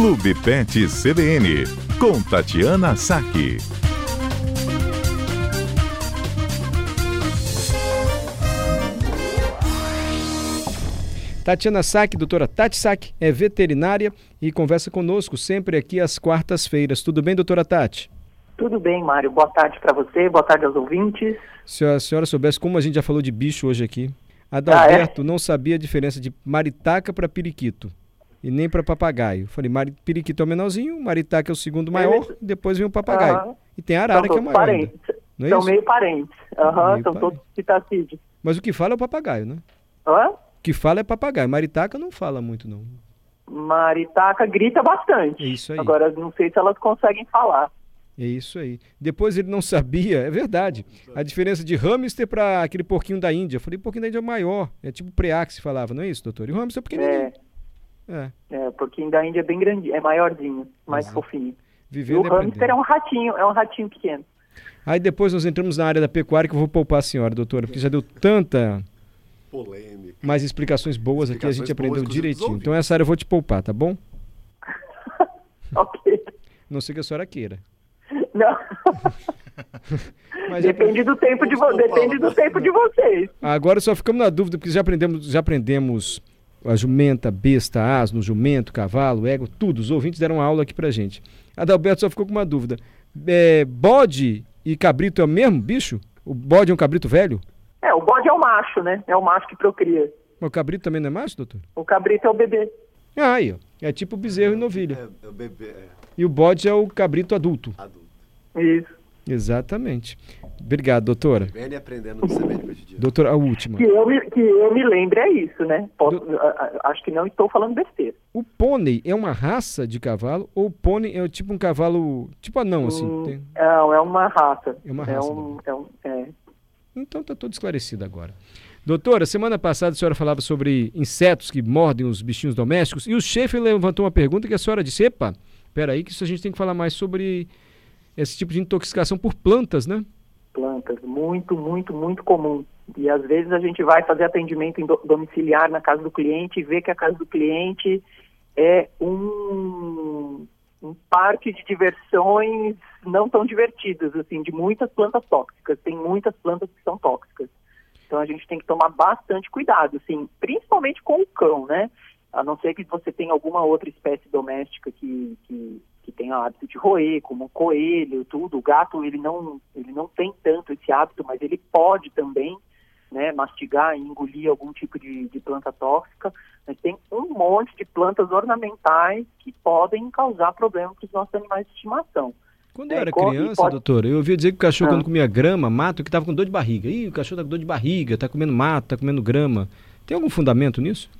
Clube Pet CBN, com Tatiana Saque. Tatiana Saque, doutora Tati Saque, é veterinária e conversa conosco sempre aqui às quartas-feiras. Tudo bem, doutora Tati? Tudo bem, Mário. Boa tarde para você, boa tarde aos ouvintes. Se a senhora soubesse como a gente já falou de bicho hoje aqui, Adalberto ah, é? não sabia a diferença de maritaca para periquito e nem para papagaio. Falei, periquito é o menorzinho, maritaca é o segundo maior, depois vem o papagaio. E tem a arara que é maior. Parentes. Não é são isso? meio parentes. Uhum, meio são parente. todos citacídeos. Mas o que fala é o papagaio, né? Hã? O que fala é papagaio. Maritaca não fala muito, não. Maritaca grita bastante. É isso aí. Agora, não sei se elas conseguem falar. É isso aí. Depois ele não sabia, é verdade, a diferença de hamster para aquele porquinho da Índia. Eu falei, porquinho da Índia é maior. É tipo preá que se falava, não é isso, doutor? E o hamster é pequenininho. É. É, é o porquinho da Índia é bem grande, é maiorzinho, mais Exato. fofinho. Vivendo e o hamster é um ratinho, é um ratinho pequeno. Aí depois nós entramos na área da pecuária que eu vou poupar a senhora, doutora, porque já deu tanta polêmica. Mais explicações boas explicações aqui, a gente aprendeu direitinho. Então essa área eu vou te poupar, tá bom? ok. Não sei que a senhora queira. Não. Mas depende do tempo de vo... depende do tempo de vocês. Agora só ficamos na dúvida porque já aprendemos, já aprendemos a jumenta, besta, asno, jumento, cavalo, ego, tudo. Os ouvintes deram aula aqui pra gente. Adalberto só ficou com uma dúvida. É, bode e cabrito é o mesmo bicho? O bode é um cabrito velho? É, o bode é o macho, né? É o macho que procria. Mas o cabrito também não é macho, doutor? O cabrito é o bebê. Ah, aí, ó. É tipo o bezerro é, e novilha. É, é o bebê. É. E o bode é o cabrito adulto. Adulto. Isso. Exatamente. Obrigado, doutora. Vem aprendendo hoje dia. Doutora, a última. Que eu me, que eu me lembre é isso, né? Posso, Do... Acho que não estou falando besteira. O pônei é uma raça de cavalo ou o pônei é tipo um cavalo, tipo anão, assim? Hum, tem... Não, é uma raça. É uma raça. É um, é um, é. Então está tudo esclarecido agora. Doutora, semana passada a senhora falava sobre insetos que mordem os bichinhos domésticos e o chefe levantou uma pergunta que a senhora disse: Epa, peraí, que isso a gente tem que falar mais sobre esse tipo de intoxicação por plantas, né? Plantas, muito, muito, muito comum. E às vezes a gente vai fazer atendimento domiciliar na casa do cliente e vê que a casa do cliente é um, um parque de diversões não tão divertidas, assim, de muitas plantas tóxicas. Tem muitas plantas que são tóxicas. Então a gente tem que tomar bastante cuidado, assim, principalmente com o cão, né? A não ser que você tenha alguma outra espécie doméstica que, que que tem o hábito de roer, como o coelho, tudo. O gato ele não ele não tem tanto esse hábito, mas ele pode também, né, mastigar e engolir algum tipo de, de planta tóxica. Mas tem um monte de plantas ornamentais que podem causar problema para os nossos animais de estimação. Quando eu é, era criança, pode... doutor, eu ouvia dizer que o cachorro, ah. quando comia grama, mato, que estava com dor de barriga. Ih, o cachorro está com dor de barriga, está comendo mato, está comendo grama. Tem algum fundamento nisso?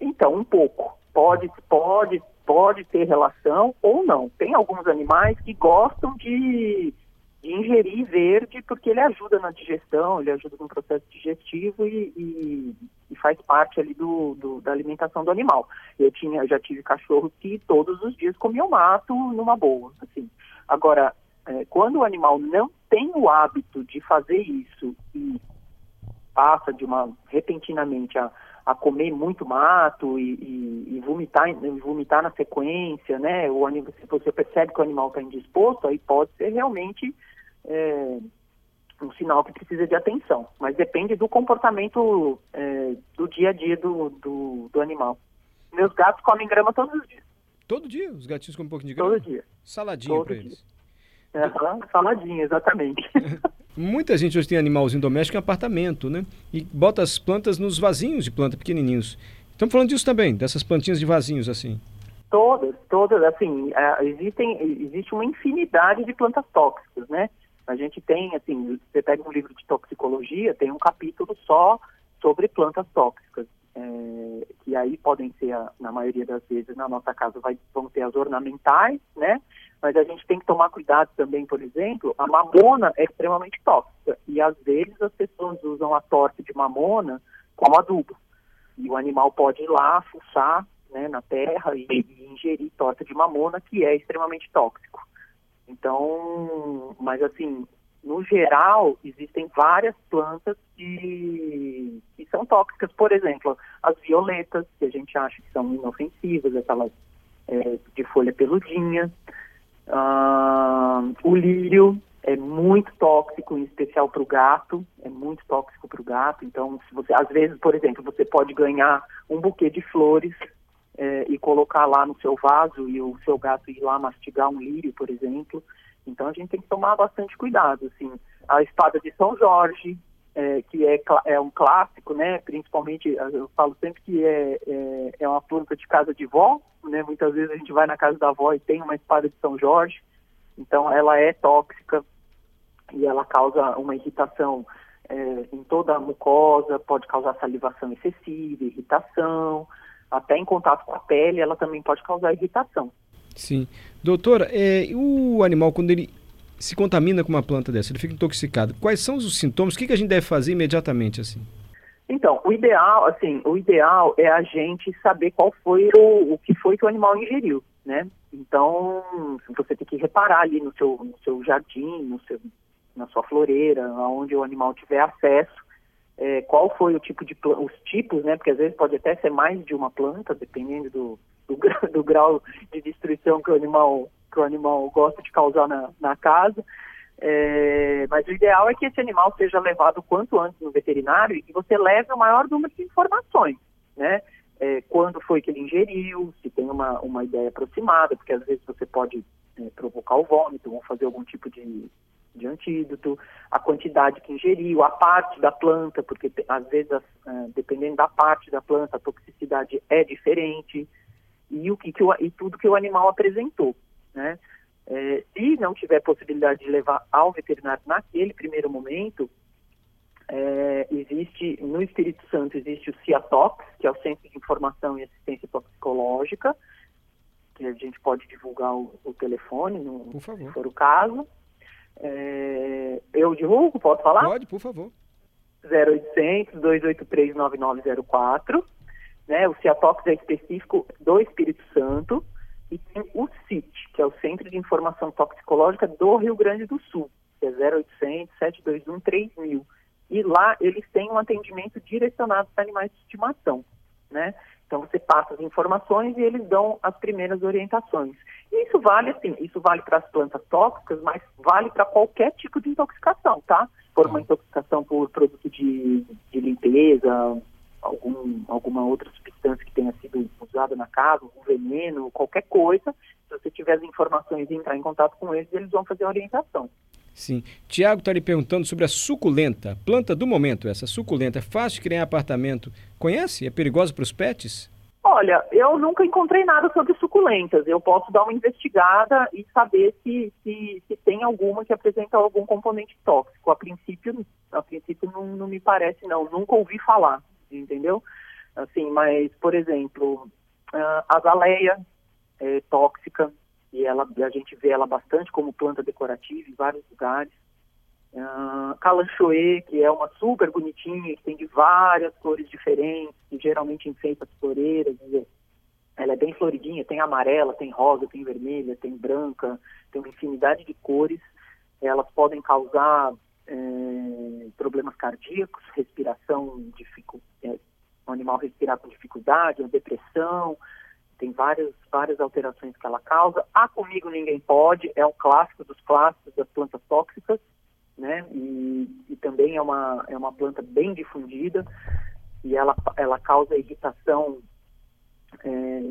Então, um pouco. Pode, pode pode ter relação ou não. Tem alguns animais que gostam de, de ingerir verde porque ele ajuda na digestão, ele ajuda no processo digestivo e, e, e faz parte ali do, do, da alimentação do animal. Eu tinha, já tive cachorros que todos os dias comiam mato numa boa, assim. Agora, é, quando o animal não tem o hábito de fazer isso e passa de uma repentinamente a a comer muito mato e, e, e vomitar, vomitar na sequência, né? O animal, se você percebe que o animal está indisposto, aí pode ser realmente é, um sinal que precisa de atenção. Mas depende do comportamento é, do dia a dia do, do, do, animal. Meus gatos comem grama todos os dias. Todo dia? Os gatinhos comem um pouquinho de grama? Todo dia. Saladinha para eles. É, saladinha, exatamente. Muita gente hoje tem animalzinho doméstico em apartamento, né? E bota as plantas nos vasinhos de planta pequenininhos. Estamos falando disso também, dessas plantinhas de vasinhos assim. Todas, todas, assim, é, existem, existe uma infinidade de plantas tóxicas, né? A gente tem, assim, você pega um livro de toxicologia, tem um capítulo só sobre plantas tóxicas, é, que aí podem ser, na maioria das vezes, na nossa casa, vai, vão ter as ornamentais, né? Mas a gente tem que tomar cuidado também, por exemplo, a mamona é extremamente tóxica e às vezes as pessoas usam a torta de mamona como adubo. E o animal pode ir lá, fuçar né, na terra e, e ingerir torta de mamona, que é extremamente tóxico. Então, mas assim, no geral, existem várias plantas que, que são tóxicas. Por exemplo, as violetas, que a gente acha que são inofensivas, aquelas é, de folha peludinha. O lírio é muito tóxico, em especial para o gato, é muito tóxico para o gato. Então, se você, às vezes, por exemplo, você pode ganhar um buquê de flores é, e colocar lá no seu vaso e o seu gato ir lá mastigar um lírio, por exemplo. Então, a gente tem que tomar bastante cuidado. Assim, a espada de São Jorge, é, que é, é um clássico, né? Principalmente, eu falo sempre que é, é, é, uma planta de casa de vó, né? Muitas vezes a gente vai na casa da avó e tem uma espada de São Jorge, então ela é tóxica e ela causa uma irritação é, em toda a mucosa, pode causar salivação excessiva, irritação, até em contato com a pele ela também pode causar irritação. Sim. Doutora, é, o animal, quando ele se contamina com uma planta dessa, ele fica intoxicado, quais são os sintomas? O que, que a gente deve fazer imediatamente assim? Então, o ideal, assim, o ideal é a gente saber qual foi o, o que foi que o animal ingeriu, né? Então, você tem que reparar ali no seu, no seu jardim, no seu, na sua floreira, aonde o animal tiver acesso, é, qual foi o tipo de os tipos, né? Porque às vezes pode até ser mais de uma planta, dependendo do, do, do grau de destruição que o animal que o animal gosta de causar na, na casa. É, mas o ideal é que esse animal seja levado quanto antes no veterinário e que você leve o maior número de informações, né? É, quando foi que ele ingeriu, se tem uma, uma ideia aproximada, porque às vezes você pode é, provocar o vômito ou fazer algum tipo de, de antídoto, a quantidade que ingeriu, a parte da planta, porque às vezes, é, dependendo da parte da planta, a toxicidade é diferente, e, o que, que o, e tudo que o animal apresentou. Né? É, se não tiver possibilidade de levar ao veterinário naquele primeiro momento, é, existe, no Espírito Santo existe o CIATOX, que é o Centro de Informação e Assistência Toxicológica, que a gente pode divulgar o, o telefone, no, se for o caso. É, eu divulgo, posso falar? Pode, por favor. 0800 283 9904. Né, o CIATOX é específico do Espírito Santo e tem o CIT, que é o Centro de Informação Toxicológica do Rio Grande do Sul, que é 0800 721 3000. E lá eles têm um atendimento direcionado para animais de estimação, né? Então você passa as informações e eles dão as primeiras orientações. E isso vale assim, isso vale para as plantas tóxicas, mas vale para qualquer tipo de intoxicação, tá? Por uma intoxicação por produto de, de limpeza, algum, alguma outra substância que tenha sido usada na casa, um veneno, qualquer coisa, se você tiver as informações e entrar em contato com eles, eles vão fazer a orientação. Sim. Tiago está lhe perguntando sobre a suculenta, planta do momento, essa suculenta. É fácil de criar em apartamento. Conhece? É perigosa para os pets? Olha, eu nunca encontrei nada sobre suculentas. Eu posso dar uma investigada e saber se, se, se tem alguma que apresenta algum componente tóxico. A princípio, a princípio não, não me parece, não. Nunca ouvi falar entendeu? Assim, mas, por exemplo, a azaleia é tóxica e ela, a gente vê ela bastante como planta decorativa em vários lugares. Uh, calanchoe, que é uma super bonitinha, que tem de várias cores diferentes, que geralmente enfeita as floreiras. Ela é bem floridinha, tem amarela, tem rosa, tem vermelha, tem branca, tem uma infinidade de cores. Elas podem causar é, problemas cardíacos, respiração, dificu é, o animal respirar com dificuldade, uma depressão, tem várias, várias alterações que ela causa. A comigo ninguém pode, é um clássico dos clássicos das plantas tóxicas, né? E, e também é uma, é uma planta bem difundida e ela, ela causa irritação é,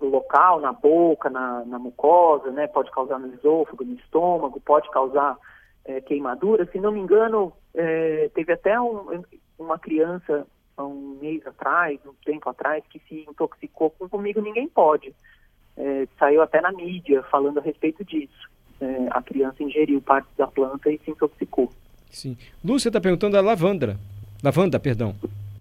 local, na boca, na, na mucosa, né? Pode causar no esôfago, no estômago, pode causar é, queimadura. Se não me engano, é, teve até um, uma criança há um mês atrás, um tempo atrás, que se intoxicou com Comigo Ninguém Pode. É, saiu até na mídia falando a respeito disso. É, a criança ingeriu parte da planta e se intoxicou. Sim. Lúcia está perguntando a lavanda. Lavanda, perdão.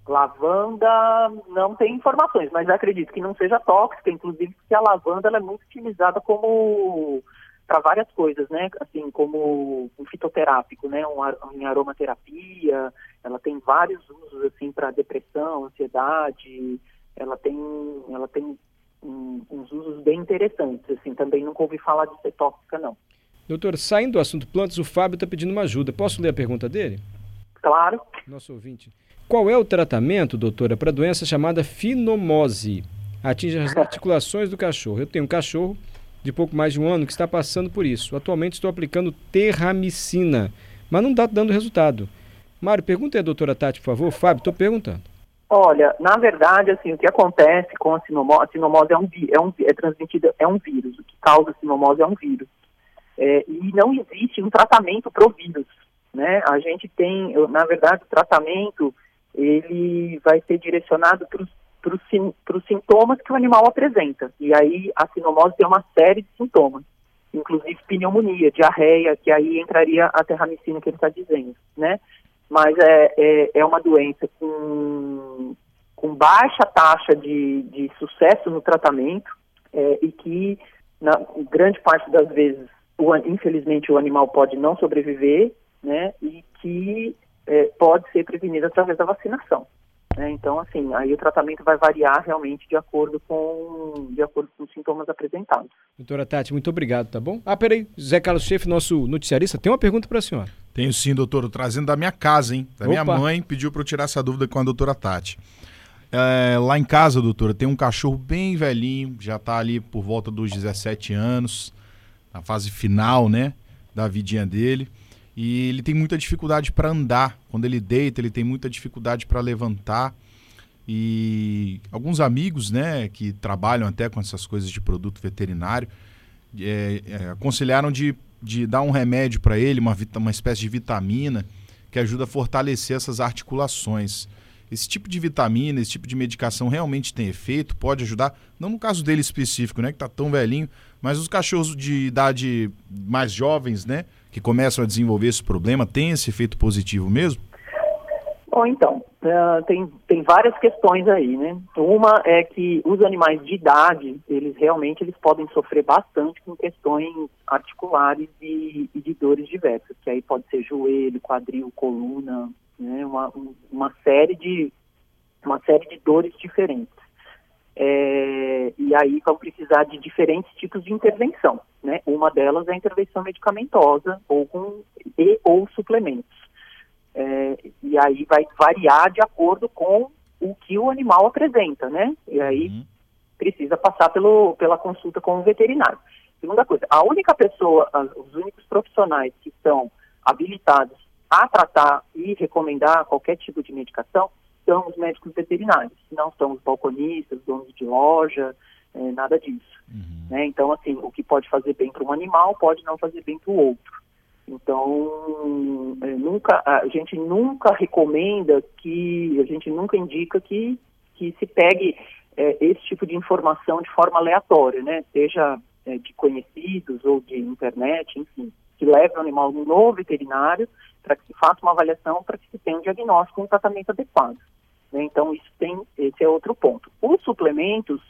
Lavanda não tem informações, mas acredito que não seja tóxica, inclusive porque a lavanda é muito utilizada como para várias coisas, né? Assim, como um fitoterápico, né? Um, em aromaterapia, ela tem vários usos, assim, para depressão, ansiedade, ela tem, ela tem um, uns usos bem interessantes, assim, também nunca ouvi falar de ser tóxica, não. Doutor, saindo do assunto plantas, o Fábio está pedindo uma ajuda. Posso ler a pergunta dele? Claro. Nosso ouvinte. Qual é o tratamento, doutora, para a doença chamada finomose? atinge as articulações do cachorro. Eu tenho um cachorro de pouco mais de um ano que está passando por isso. Atualmente estou aplicando terramicina, mas não está dando resultado. Mário, pergunta aí doutora Tati, por favor. Fábio, estou perguntando. Olha, na verdade, assim, o que acontece com a sinomose, a sinomose é um, é um é transmitida, é um vírus. O que causa a sinomose é um vírus. É, e não existe um tratamento para o vírus, né? A gente tem, na verdade, o tratamento ele vai ser direcionado para os sintomas que o animal apresenta. E aí a sinomose tem uma série de sintomas, inclusive pneumonia, diarreia, que aí entraria a terramicina que ele está dizendo, né? Mas é, é, é, uma doença com, com baixa taxa de, de sucesso no tratamento é, e que, na grande parte das vezes, o, infelizmente, o animal pode não sobreviver, né? E que é, pode ser prevenida através da vacinação. Né? Então, assim, aí o tratamento vai variar realmente de acordo com, de acordo com os sintomas apresentados. Doutora Tati, muito obrigado, tá bom? Ah, peraí, Zé Carlos Chefe, nosso noticiarista, tem uma pergunta para a senhora. Tenho sim, doutor, trazendo da minha casa, hein? Da Opa. minha mãe, pediu para eu tirar essa dúvida com a doutora Tati. É, lá em casa, doutora, tem um cachorro bem velhinho, já está ali por volta dos 17 anos, na fase final, né, da vidinha dele e ele tem muita dificuldade para andar. Quando ele deita, ele tem muita dificuldade para levantar. E alguns amigos, né, que trabalham até com essas coisas de produto veterinário, é, é, aconselharam de, de dar um remédio para ele, uma, uma espécie de vitamina que ajuda a fortalecer essas articulações. Esse tipo de vitamina, esse tipo de medicação realmente tem efeito, pode ajudar, não no caso dele específico, né, que está tão velhinho, mas os cachorros de idade mais jovens, né, que começam a desenvolver esse problema, tem esse efeito positivo mesmo? Bom, então, uh, tem, tem várias questões aí, né? Uma é que os animais de idade, eles realmente eles podem sofrer bastante com questões articulares e, e de dores diversas, que aí pode ser joelho, quadril, coluna, né? Uma, uma série de uma série de dores diferentes. É, e aí vão precisar de diferentes tipos de intervenção. Né? Uma delas é a intervenção medicamentosa ou com e ou suplementos. É, e aí vai variar de acordo com o que o animal apresenta, né? E aí uhum. precisa passar pelo, pela consulta com o veterinário. Segunda coisa, a única pessoa, os únicos profissionais que estão habilitados a tratar e recomendar qualquer tipo de medicação são os médicos veterinários, não são os balconistas, donos de loja, é, nada disso. Uhum. Né? Então, assim, o que pode fazer bem para um animal pode não fazer bem para o outro. Então, é, nunca, a gente nunca recomenda que, a gente nunca indica que, que se pegue é, esse tipo de informação de forma aleatória, né? Seja é, de conhecidos ou de internet, enfim, que leve o animal no veterinário para que se faça uma avaliação, para que se tenha um diagnóstico e um tratamento adequado. Né? Então, isso tem, esse é outro ponto. Os suplementos,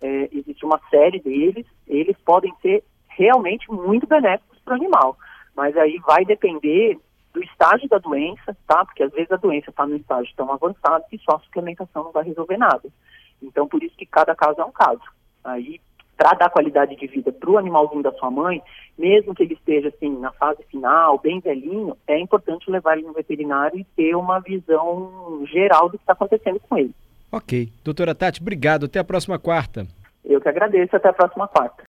é, existe uma série deles, eles podem ser realmente muito benéficos para o animal, mas aí vai depender do estágio da doença, tá? Porque às vezes a doença está no estágio tão avançado que só a suplementação não vai resolver nada. Então, por isso que cada caso é um caso. Aí para dar qualidade de vida para o animalzinho da sua mãe, mesmo que ele esteja assim na fase final, bem velhinho, é importante levar ele no veterinário e ter uma visão geral do que está acontecendo com ele. Ok. Doutora Tati, obrigado. Até a próxima quarta. Eu que agradeço. Até a próxima quarta.